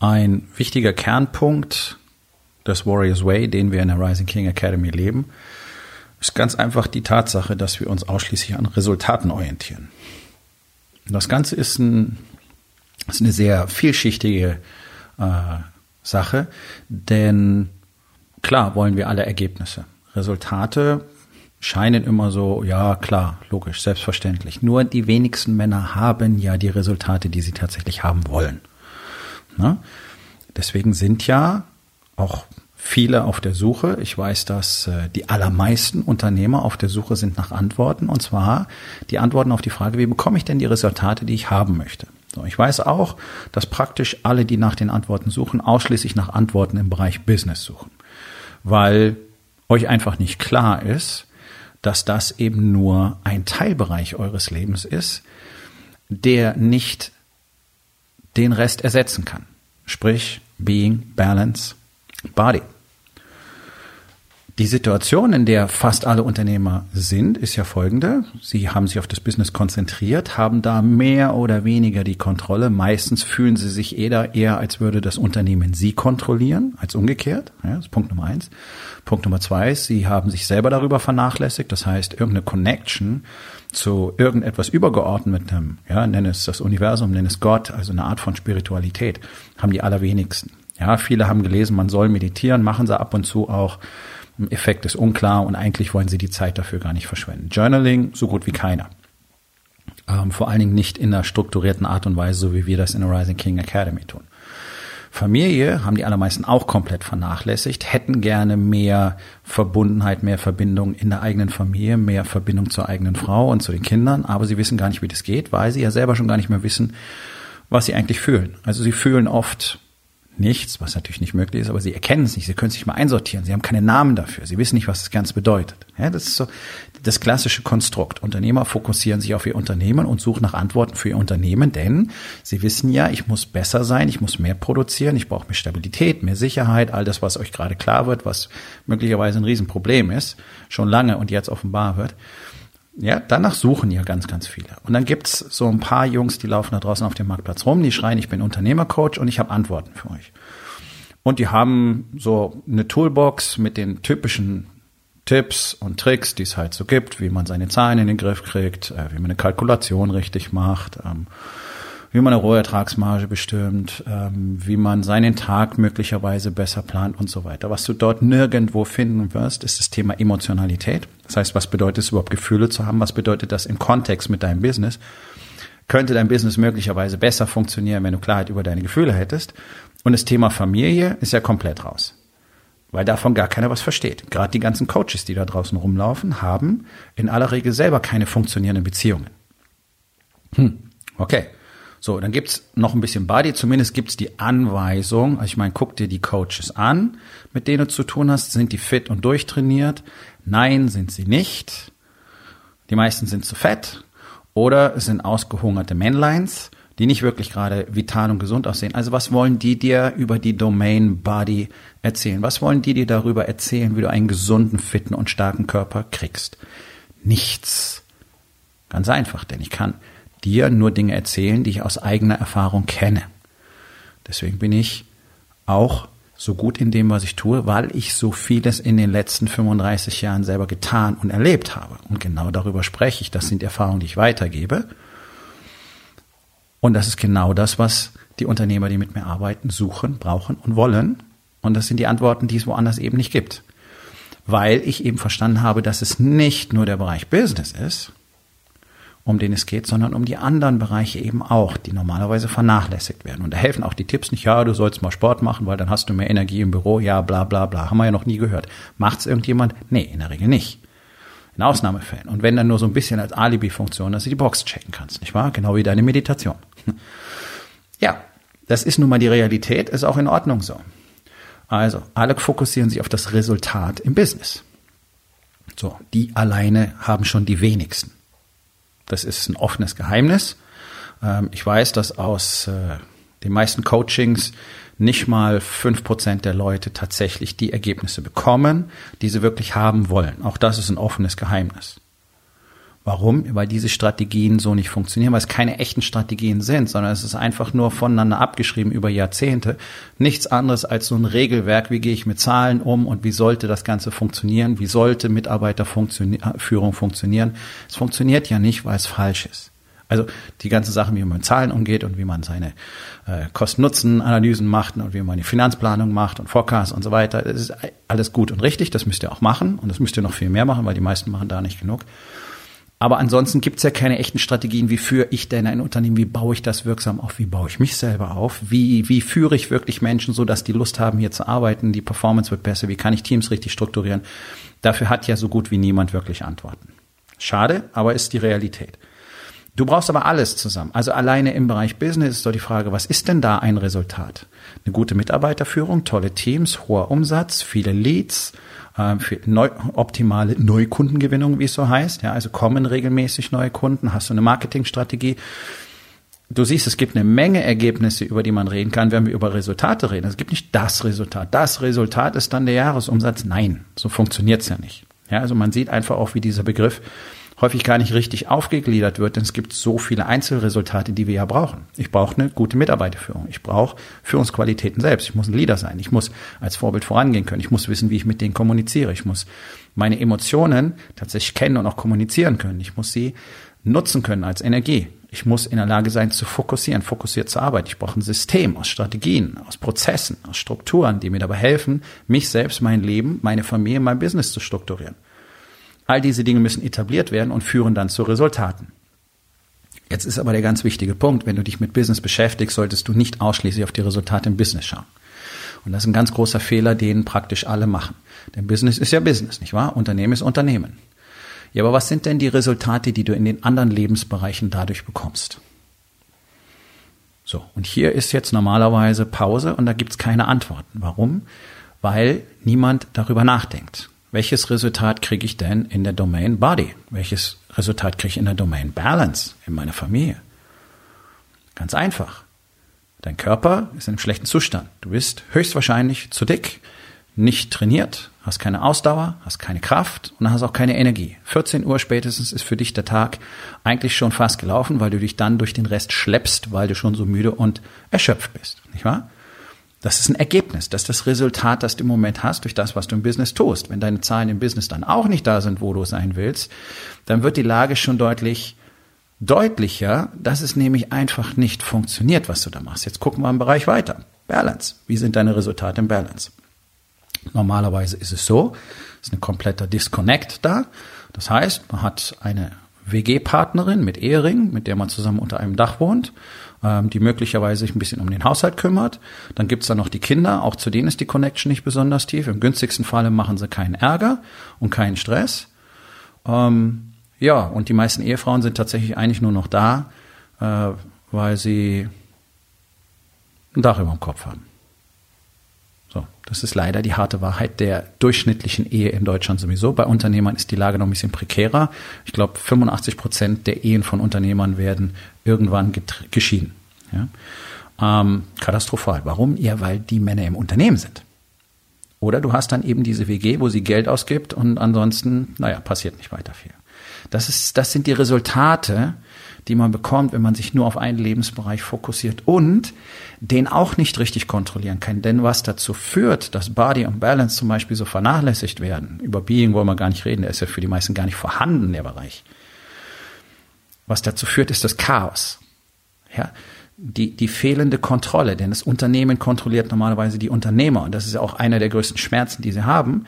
Ein wichtiger Kernpunkt des Warriors Way, den wir in der Rising King Academy leben, ist ganz einfach die Tatsache, dass wir uns ausschließlich an Resultaten orientieren. Das Ganze ist, ein, ist eine sehr vielschichtige äh, Sache, denn klar wollen wir alle Ergebnisse. Resultate scheinen immer so, ja klar, logisch, selbstverständlich. Nur die wenigsten Männer haben ja die Resultate, die sie tatsächlich haben wollen. Ne? Deswegen sind ja auch viele auf der Suche. Ich weiß, dass äh, die allermeisten Unternehmer auf der Suche sind nach Antworten. Und zwar die Antworten auf die Frage, wie bekomme ich denn die Resultate, die ich haben möchte. So, ich weiß auch, dass praktisch alle, die nach den Antworten suchen, ausschließlich nach Antworten im Bereich Business suchen. Weil euch einfach nicht klar ist, dass das eben nur ein Teilbereich eures Lebens ist, der nicht den Rest ersetzen kann. Sprich, Being, Balance, Body. Die Situation, in der fast alle Unternehmer sind, ist ja folgende. Sie haben sich auf das Business konzentriert, haben da mehr oder weniger die Kontrolle. Meistens fühlen sie sich eher, eher als würde das Unternehmen sie kontrollieren, als umgekehrt. Ja, das ist Punkt Nummer eins. Punkt Nummer zwei ist, sie haben sich selber darüber vernachlässigt. Das heißt, irgendeine Connection zu irgendetwas Übergeordnetem, ja, nenne es das Universum, nenne es Gott, also eine Art von Spiritualität, haben die allerwenigsten. Ja, viele haben gelesen, man soll meditieren, machen sie ab und zu auch. Effekt ist unklar und eigentlich wollen sie die Zeit dafür gar nicht verschwenden. Journaling so gut wie keiner. Ähm, vor allen Dingen nicht in einer strukturierten Art und Weise, so wie wir das in der Rising King Academy tun. Familie haben die allermeisten auch komplett vernachlässigt, hätten gerne mehr Verbundenheit, mehr Verbindung in der eigenen Familie, mehr Verbindung zur eigenen Frau und zu den Kindern, aber sie wissen gar nicht, wie das geht, weil sie ja selber schon gar nicht mehr wissen, was sie eigentlich fühlen. Also sie fühlen oft nichts, was natürlich nicht möglich ist, aber sie erkennen es nicht, sie können sich mal einsortieren, sie haben keine Namen dafür, sie wissen nicht, was das Ganze bedeutet. Ja, das ist so das klassische Konstrukt. Unternehmer fokussieren sich auf ihr Unternehmen und suchen nach Antworten für ihr Unternehmen, denn sie wissen ja, ich muss besser sein, ich muss mehr produzieren, ich brauche mehr Stabilität, mehr Sicherheit, all das, was euch gerade klar wird, was möglicherweise ein Riesenproblem ist, schon lange und jetzt offenbar wird. Ja, danach suchen ja ganz, ganz viele. Und dann gibt's so ein paar Jungs, die laufen da draußen auf dem Marktplatz rum, die schreien, ich bin Unternehmercoach und ich habe Antworten für euch. Und die haben so eine Toolbox mit den typischen Tipps und Tricks, die es halt so gibt, wie man seine Zahlen in den Griff kriegt, äh, wie man eine Kalkulation richtig macht, ähm, wie man eine Rohertragsmarge bestimmt, ähm, wie man seinen Tag möglicherweise besser plant und so weiter. Was du dort nirgendwo finden wirst, ist das Thema Emotionalität. Das heißt, was bedeutet es überhaupt Gefühle zu haben? Was bedeutet das im Kontext mit deinem Business? Könnte dein Business möglicherweise besser funktionieren, wenn du Klarheit über deine Gefühle hättest? Und das Thema Familie ist ja komplett raus. Weil davon gar keiner was versteht. Gerade die ganzen Coaches, die da draußen rumlaufen, haben in aller Regel selber keine funktionierenden Beziehungen. Hm, okay. So, dann gibt's noch ein bisschen Body, zumindest gibt's die Anweisung, also ich meine, guck dir die Coaches an, mit denen du zu tun hast, sind die fit und durchtrainiert? Nein, sind sie nicht. Die meisten sind zu fett oder es sind ausgehungerte Männleins, die nicht wirklich gerade vital und gesund aussehen. Also was wollen die dir über die Domain Body erzählen? Was wollen die dir darüber erzählen, wie du einen gesunden, fitten und starken Körper kriegst? Nichts. Ganz einfach, denn ich kann dir nur Dinge erzählen, die ich aus eigener Erfahrung kenne. Deswegen bin ich auch so gut in dem, was ich tue, weil ich so vieles in den letzten 35 Jahren selber getan und erlebt habe. Und genau darüber spreche ich. Das sind Erfahrungen, die ich weitergebe. Und das ist genau das, was die Unternehmer, die mit mir arbeiten, suchen, brauchen und wollen. Und das sind die Antworten, die es woanders eben nicht gibt. Weil ich eben verstanden habe, dass es nicht nur der Bereich Business ist, um den es geht, sondern um die anderen Bereiche eben auch, die normalerweise vernachlässigt werden. Und da helfen auch die Tipps nicht, ja, du sollst mal Sport machen, weil dann hast du mehr Energie im Büro, ja, bla bla bla. Haben wir ja noch nie gehört. Macht's irgendjemand? Nee, in der Regel nicht. In Ausnahmefällen. Und wenn dann nur so ein bisschen als Alibi-Funktion, dass du die Box checken kannst, nicht wahr? Genau wie deine Meditation. Ja, das ist nun mal die Realität, ist auch in Ordnung so. Also, alle fokussieren sich auf das Resultat im Business. So, die alleine haben schon die wenigsten. Das ist ein offenes Geheimnis. Ähm, ich weiß, dass aus äh, den meisten Coachings nicht mal fünf Prozent der Leute tatsächlich die Ergebnisse bekommen, die sie wirklich haben wollen. Auch das ist ein offenes Geheimnis. Warum? Weil diese Strategien so nicht funktionieren, weil es keine echten Strategien sind, sondern es ist einfach nur voneinander abgeschrieben über Jahrzehnte. Nichts anderes als so ein Regelwerk, wie gehe ich mit Zahlen um und wie sollte das Ganze funktionieren, wie sollte Mitarbeiterführung funktionieren. Es funktioniert ja nicht, weil es falsch ist. Also die ganzen Sachen, wie man mit Zahlen umgeht und wie man seine äh, Kosten-Nutzen-Analysen macht und wie man die Finanzplanung macht und Forecast und so weiter, das ist alles gut und richtig, das müsst ihr auch machen und das müsst ihr noch viel mehr machen, weil die meisten machen da nicht genug. Aber ansonsten gibt's ja keine echten Strategien, wie führe ich denn ein Unternehmen, wie baue ich das wirksam auf, wie baue ich mich selber auf, wie, wie führe ich wirklich Menschen so, dass die Lust haben, hier zu arbeiten, die Performance wird besser, wie kann ich Teams richtig strukturieren. Dafür hat ja so gut wie niemand wirklich Antworten. Schade, aber ist die Realität. Du brauchst aber alles zusammen. Also alleine im Bereich Business ist doch die Frage, was ist denn da ein Resultat? Eine gute Mitarbeiterführung, tolle Teams, hoher Umsatz, viele Leads, für neu, optimale Neukundengewinnung, wie es so heißt. Ja, also kommen regelmäßig neue Kunden, hast du eine Marketingstrategie. Du siehst, es gibt eine Menge Ergebnisse, über die man reden kann, wenn wir über Resultate reden. Es gibt nicht das Resultat. Das Resultat ist dann der Jahresumsatz. Nein, so funktioniert's ja nicht. Ja, also man sieht einfach auch, wie dieser Begriff häufig gar nicht richtig aufgegliedert wird, denn es gibt so viele Einzelresultate, die wir ja brauchen. Ich brauche eine gute Mitarbeiterführung. Ich brauche Führungsqualitäten selbst. Ich muss ein Leader sein. Ich muss als Vorbild vorangehen können. Ich muss wissen, wie ich mit denen kommuniziere. Ich muss meine Emotionen tatsächlich kennen und auch kommunizieren können. Ich muss sie nutzen können als Energie. Ich muss in der Lage sein zu fokussieren, fokussiert zu arbeiten. Ich brauche ein System aus Strategien, aus Prozessen, aus Strukturen, die mir dabei helfen, mich selbst, mein Leben, meine Familie, mein Business zu strukturieren. All diese Dinge müssen etabliert werden und führen dann zu Resultaten. Jetzt ist aber der ganz wichtige Punkt, wenn du dich mit Business beschäftigst, solltest du nicht ausschließlich auf die Resultate im Business schauen. Und das ist ein ganz großer Fehler, den praktisch alle machen. Denn Business ist ja Business, nicht wahr? Unternehmen ist Unternehmen. Ja, aber was sind denn die Resultate, die du in den anderen Lebensbereichen dadurch bekommst? So, und hier ist jetzt normalerweise Pause und da gibt's keine Antworten. Warum? Weil niemand darüber nachdenkt welches Resultat kriege ich denn in der Domain Body? Welches Resultat kriege ich in der Domain Balance in meiner Familie? Ganz einfach. Dein Körper ist in einem schlechten Zustand. Du bist höchstwahrscheinlich zu dick, nicht trainiert, hast keine Ausdauer, hast keine Kraft und hast auch keine Energie. 14 Uhr spätestens ist für dich der Tag eigentlich schon fast gelaufen, weil du dich dann durch den Rest schleppst, weil du schon so müde und erschöpft bist, nicht wahr? Das ist ein Ergebnis, das ist das Resultat, das du im Moment hast durch das, was du im Business tust. Wenn deine Zahlen im Business dann auch nicht da sind, wo du sein willst, dann wird die Lage schon deutlich deutlicher, dass es nämlich einfach nicht funktioniert, was du da machst. Jetzt gucken wir im Bereich weiter. Balance. Wie sind deine Resultate im Balance? Normalerweise ist es so, ist ein kompletter Disconnect da. Das heißt, man hat eine WG-Partnerin mit Ehering, mit der man zusammen unter einem Dach wohnt ähm, die möglicherweise sich ein bisschen um den Haushalt kümmert. Dann gibt's da noch die Kinder, auch zu denen ist die Connection nicht besonders tief. Im günstigsten Falle machen sie keinen Ärger und keinen Stress. Ähm, ja, und die meisten Ehefrauen sind tatsächlich eigentlich nur noch da, äh, weil sie ein Dach über dem Kopf haben. Das ist leider die harte Wahrheit der durchschnittlichen Ehe in Deutschland sowieso. Bei Unternehmern ist die Lage noch ein bisschen prekärer. Ich glaube, 85 Prozent der Ehen von Unternehmern werden irgendwann geschieden. Ja? Ähm, katastrophal. Warum? Ja, weil die Männer im Unternehmen sind. Oder du hast dann eben diese WG, wo sie Geld ausgibt und ansonsten, naja, passiert nicht weiter viel. Das ist, das sind die Resultate, die man bekommt, wenn man sich nur auf einen Lebensbereich fokussiert und den auch nicht richtig kontrollieren kann. Denn was dazu führt, dass Body und Balance zum Beispiel so vernachlässigt werden, über Being wollen wir gar nicht reden, der ist ja für die meisten gar nicht vorhanden, der Bereich. Was dazu führt, ist das Chaos. Ja, die, die fehlende Kontrolle, denn das Unternehmen kontrolliert normalerweise die Unternehmer und das ist auch einer der größten Schmerzen, die sie haben.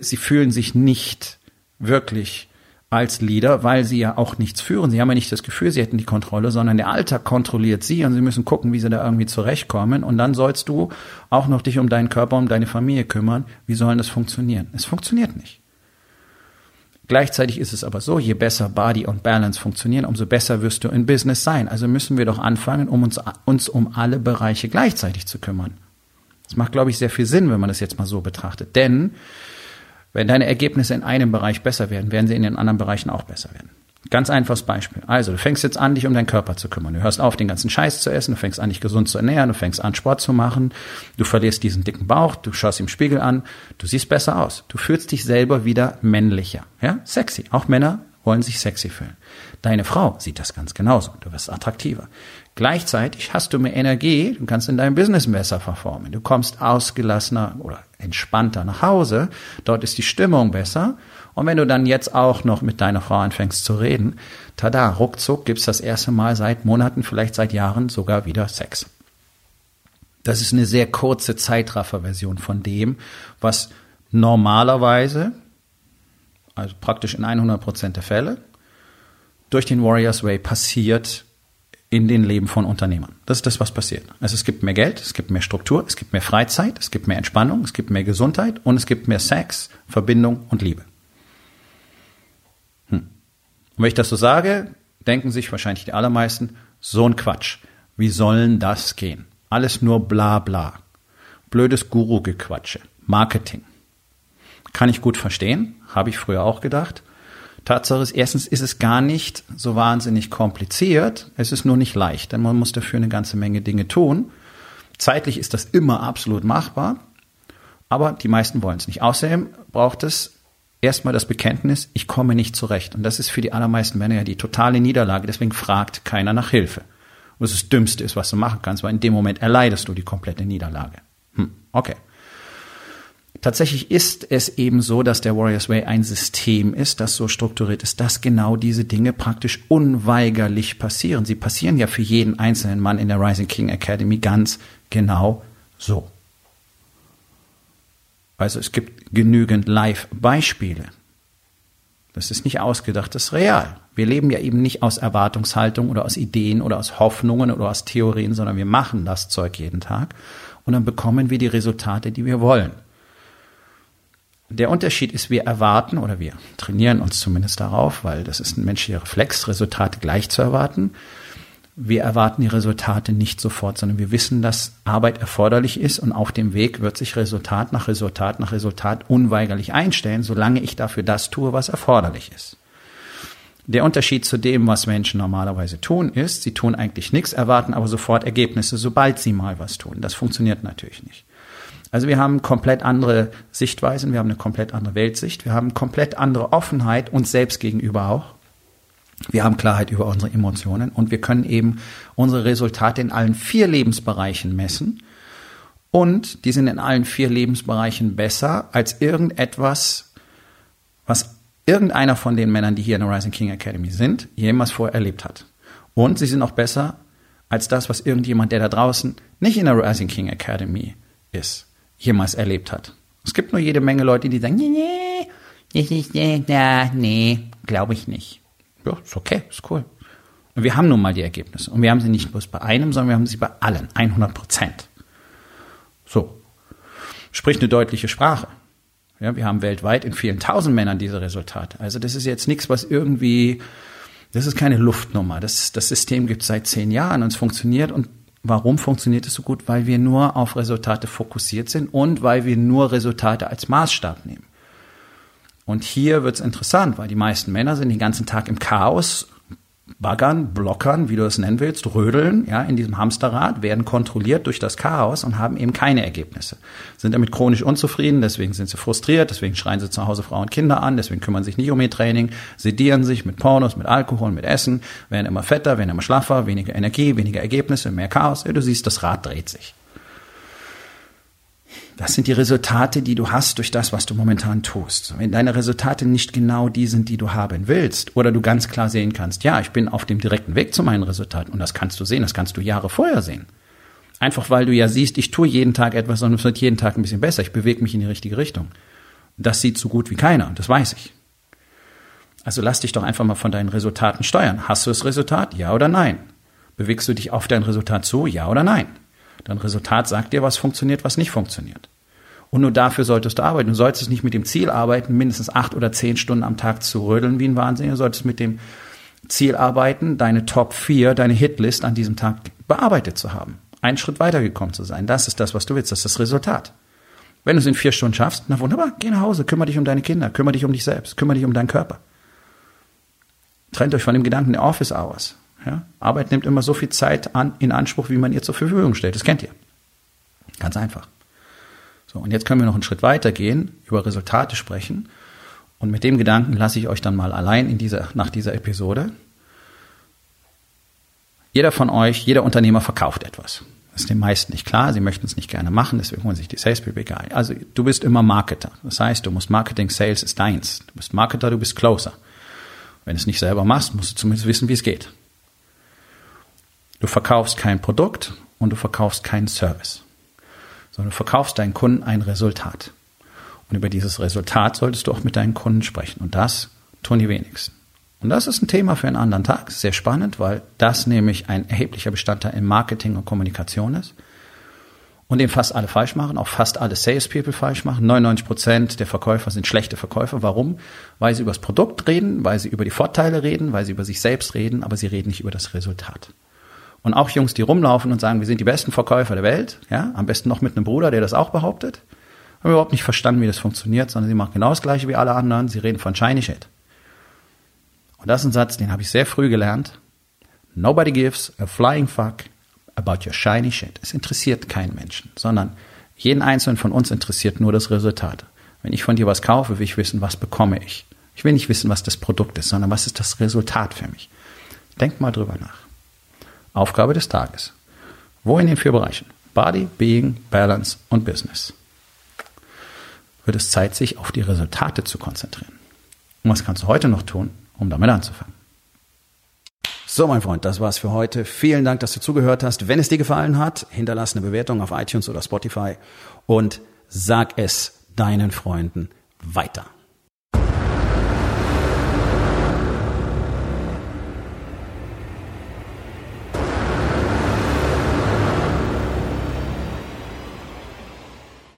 Sie fühlen sich nicht wirklich als Leader, weil sie ja auch nichts führen. Sie haben ja nicht das Gefühl, sie hätten die Kontrolle, sondern der Alltag kontrolliert sie und sie müssen gucken, wie sie da irgendwie zurechtkommen. Und dann sollst du auch noch dich um deinen Körper, um deine Familie kümmern. Wie soll das funktionieren? Es funktioniert nicht. Gleichzeitig ist es aber so, je besser Body und Balance funktionieren, umso besser wirst du in Business sein. Also müssen wir doch anfangen, um uns, uns um alle Bereiche gleichzeitig zu kümmern. Das macht, glaube ich, sehr viel Sinn, wenn man das jetzt mal so betrachtet. Denn wenn deine Ergebnisse in einem Bereich besser werden, werden sie in den anderen Bereichen auch besser werden. Ganz einfaches Beispiel. Also, du fängst jetzt an, dich um deinen Körper zu kümmern. Du hörst auf, den ganzen Scheiß zu essen, du fängst an, dich gesund zu ernähren, du fängst an, Sport zu machen, du verlierst diesen dicken Bauch, du schaust im Spiegel an, du siehst besser aus. Du fühlst dich selber wieder männlicher. Ja? Sexy. Auch Männer wollen sich sexy fühlen. Deine Frau sieht das ganz genauso. Du wirst attraktiver. Gleichzeitig hast du mehr Energie, du kannst in deinem Business besser performen. Du kommst ausgelassener oder entspannter nach Hause. Dort ist die Stimmung besser. Und wenn du dann jetzt auch noch mit deiner Frau anfängst zu reden, tada, ruckzuck gibt's das erste Mal seit Monaten, vielleicht seit Jahren sogar wieder Sex. Das ist eine sehr kurze Zeitraffer-Version von dem, was normalerweise, also praktisch in 100 Prozent der Fälle, durch den Warriors Way passiert in den Leben von Unternehmern. Das ist das, was passiert. Also es gibt mehr Geld, es gibt mehr Struktur, es gibt mehr Freizeit, es gibt mehr Entspannung, es gibt mehr Gesundheit und es gibt mehr Sex, Verbindung und Liebe. Hm. Und wenn ich das so sage, denken sich wahrscheinlich die allermeisten, so ein Quatsch. Wie sollen das gehen? Alles nur bla bla. Blödes Guru-Gequatsche. Marketing. Kann ich gut verstehen, habe ich früher auch gedacht. Tatsache ist, erstens ist es gar nicht so wahnsinnig kompliziert. Es ist nur nicht leicht, denn man muss dafür eine ganze Menge Dinge tun. Zeitlich ist das immer absolut machbar, aber die meisten wollen es nicht. Außerdem braucht es erstmal das Bekenntnis, ich komme nicht zurecht. Und das ist für die allermeisten Männer ja die totale Niederlage. Deswegen fragt keiner nach Hilfe. Und das, das Dümmste ist, was du machen kannst, weil in dem Moment erleidest du die komplette Niederlage. Hm, okay. Tatsächlich ist es eben so, dass der Warriors Way ein System ist, das so strukturiert ist, dass genau diese Dinge praktisch unweigerlich passieren. Sie passieren ja für jeden einzelnen Mann in der Rising King Academy ganz genau so. Also es gibt genügend Live-Beispiele. Das ist nicht ausgedacht, das ist real. Wir leben ja eben nicht aus Erwartungshaltung oder aus Ideen oder aus Hoffnungen oder aus Theorien, sondern wir machen das Zeug jeden Tag und dann bekommen wir die Resultate, die wir wollen. Der Unterschied ist, wir erwarten oder wir trainieren uns zumindest darauf, weil das ist ein menschlicher Reflex, Resultate gleich zu erwarten. Wir erwarten die Resultate nicht sofort, sondern wir wissen, dass Arbeit erforderlich ist und auf dem Weg wird sich Resultat nach Resultat nach Resultat unweigerlich einstellen, solange ich dafür das tue, was erforderlich ist. Der Unterschied zu dem, was Menschen normalerweise tun, ist, sie tun eigentlich nichts, erwarten aber sofort Ergebnisse, sobald sie mal was tun. Das funktioniert natürlich nicht. Also wir haben komplett andere Sichtweisen, wir haben eine komplett andere Weltsicht, wir haben komplett andere Offenheit uns selbst gegenüber auch. Wir haben Klarheit über unsere Emotionen und wir können eben unsere Resultate in allen vier Lebensbereichen messen. Und die sind in allen vier Lebensbereichen besser als irgendetwas, was irgendeiner von den Männern, die hier in der Rising King Academy sind, jemals vorher erlebt hat. Und sie sind auch besser als das, was irgendjemand, der da draußen nicht in der Rising King Academy ist jemals erlebt hat. Es gibt nur jede Menge Leute, die sagen, nee, nee, ist, nee, nee, glaube ich nicht. Ja, ist okay, ist cool. Und wir haben nun mal die Ergebnisse. Und wir haben sie nicht bloß bei einem, sondern wir haben sie bei allen, 100 Prozent. So. Spricht eine deutliche Sprache. Ja, wir haben weltweit in vielen tausend Männern diese Resultate. Also das ist jetzt nichts, was irgendwie, das ist keine Luftnummer. Das, das System gibt es seit zehn Jahren und es funktioniert und Warum funktioniert es so gut? Weil wir nur auf Resultate fokussiert sind und weil wir nur Resultate als Maßstab nehmen. Und hier wird es interessant, weil die meisten Männer sind den ganzen Tag im Chaos baggern, blockern, wie du es nennen willst, rödeln, ja, in diesem Hamsterrad, werden kontrolliert durch das Chaos und haben eben keine Ergebnisse. Sind damit chronisch unzufrieden, deswegen sind sie frustriert, deswegen schreien sie zu Hause Frauen und Kinder an, deswegen kümmern sich nicht um ihr Training, sedieren sich mit Pornos, mit Alkohol, mit Essen, werden immer fetter, werden immer schlaffer, weniger Energie, weniger Ergebnisse, mehr Chaos. Ja, du siehst, das Rad dreht sich. Das sind die Resultate, die du hast durch das, was du momentan tust. Wenn deine Resultate nicht genau die sind, die du haben willst, oder du ganz klar sehen kannst, ja, ich bin auf dem direkten Weg zu meinen Resultaten, und das kannst du sehen, das kannst du Jahre vorher sehen. Einfach weil du ja siehst, ich tue jeden Tag etwas und es wird jeden Tag ein bisschen besser, ich bewege mich in die richtige Richtung. Das sieht so gut wie keiner, und das weiß ich. Also lass dich doch einfach mal von deinen Resultaten steuern. Hast du das Resultat? Ja oder nein? Bewegst du dich auf dein Resultat zu? Ja oder nein? Dein Resultat sagt dir, was funktioniert, was nicht funktioniert. Und nur dafür solltest du arbeiten. Du solltest nicht mit dem Ziel arbeiten, mindestens acht oder zehn Stunden am Tag zu rödeln wie ein Wahnsinniger. Du solltest mit dem Ziel arbeiten, deine Top 4, deine Hitlist an diesem Tag bearbeitet zu haben. Einen Schritt weitergekommen zu sein. Das ist das, was du willst. Das ist das Resultat. Wenn du es in vier Stunden schaffst, na wunderbar, geh nach Hause, kümmere dich um deine Kinder, kümmere dich um dich selbst, kümmere dich um deinen Körper. Trennt euch von dem Gedanken der Office Hours. Ja? Arbeit nimmt immer so viel Zeit an, in Anspruch, wie man ihr zur Verfügung stellt. Das kennt ihr. Ganz einfach. So, und jetzt können wir noch einen Schritt weiter gehen, über Resultate sprechen. Und mit dem Gedanken lasse ich euch dann mal allein in dieser, nach dieser Episode. Jeder von euch, jeder Unternehmer verkauft etwas. Das ist den meisten nicht klar. Sie möchten es nicht gerne machen, deswegen holen sich die Sales People egal. Also du bist immer Marketer. Das heißt, du musst Marketing, Sales ist deins. Du bist Marketer, du bist Closer. Wenn du es nicht selber machst, musst du zumindest wissen, wie es geht. Du verkaufst kein Produkt und du verkaufst keinen Service sondern du verkaufst deinen Kunden ein Resultat. Und über dieses Resultat solltest du auch mit deinen Kunden sprechen. Und das tun die wenigsten. Und das ist ein Thema für einen anderen Tag. Sehr spannend, weil das nämlich ein erheblicher Bestandteil im Marketing und Kommunikation ist. Und den fast alle falsch machen, auch fast alle Salespeople falsch machen. 99 Prozent der Verkäufer sind schlechte Verkäufer. Warum? Weil sie über das Produkt reden, weil sie über die Vorteile reden, weil sie über sich selbst reden, aber sie reden nicht über das Resultat. Und auch Jungs, die rumlaufen und sagen, wir sind die besten Verkäufer der Welt, ja, am besten noch mit einem Bruder, der das auch behauptet, haben überhaupt nicht verstanden, wie das funktioniert, sondern sie machen genau das Gleiche wie alle anderen. Sie reden von Shiny Shit. Und das ist ein Satz, den habe ich sehr früh gelernt. Nobody gives a flying fuck about your shiny shit. Es interessiert keinen Menschen, sondern jeden einzelnen von uns interessiert nur das Resultat. Wenn ich von dir was kaufe, will ich wissen, was bekomme ich. Ich will nicht wissen, was das Produkt ist, sondern was ist das Resultat für mich. Denk mal drüber nach. Aufgabe des Tages. Wo in den vier Bereichen? Body, Being, Balance und Business. Wird es Zeit, sich auf die Resultate zu konzentrieren. Und was kannst du heute noch tun, um damit anzufangen? So, mein Freund, das war's für heute. Vielen Dank, dass du zugehört hast. Wenn es dir gefallen hat, hinterlass eine Bewertung auf iTunes oder Spotify und sag es deinen Freunden weiter.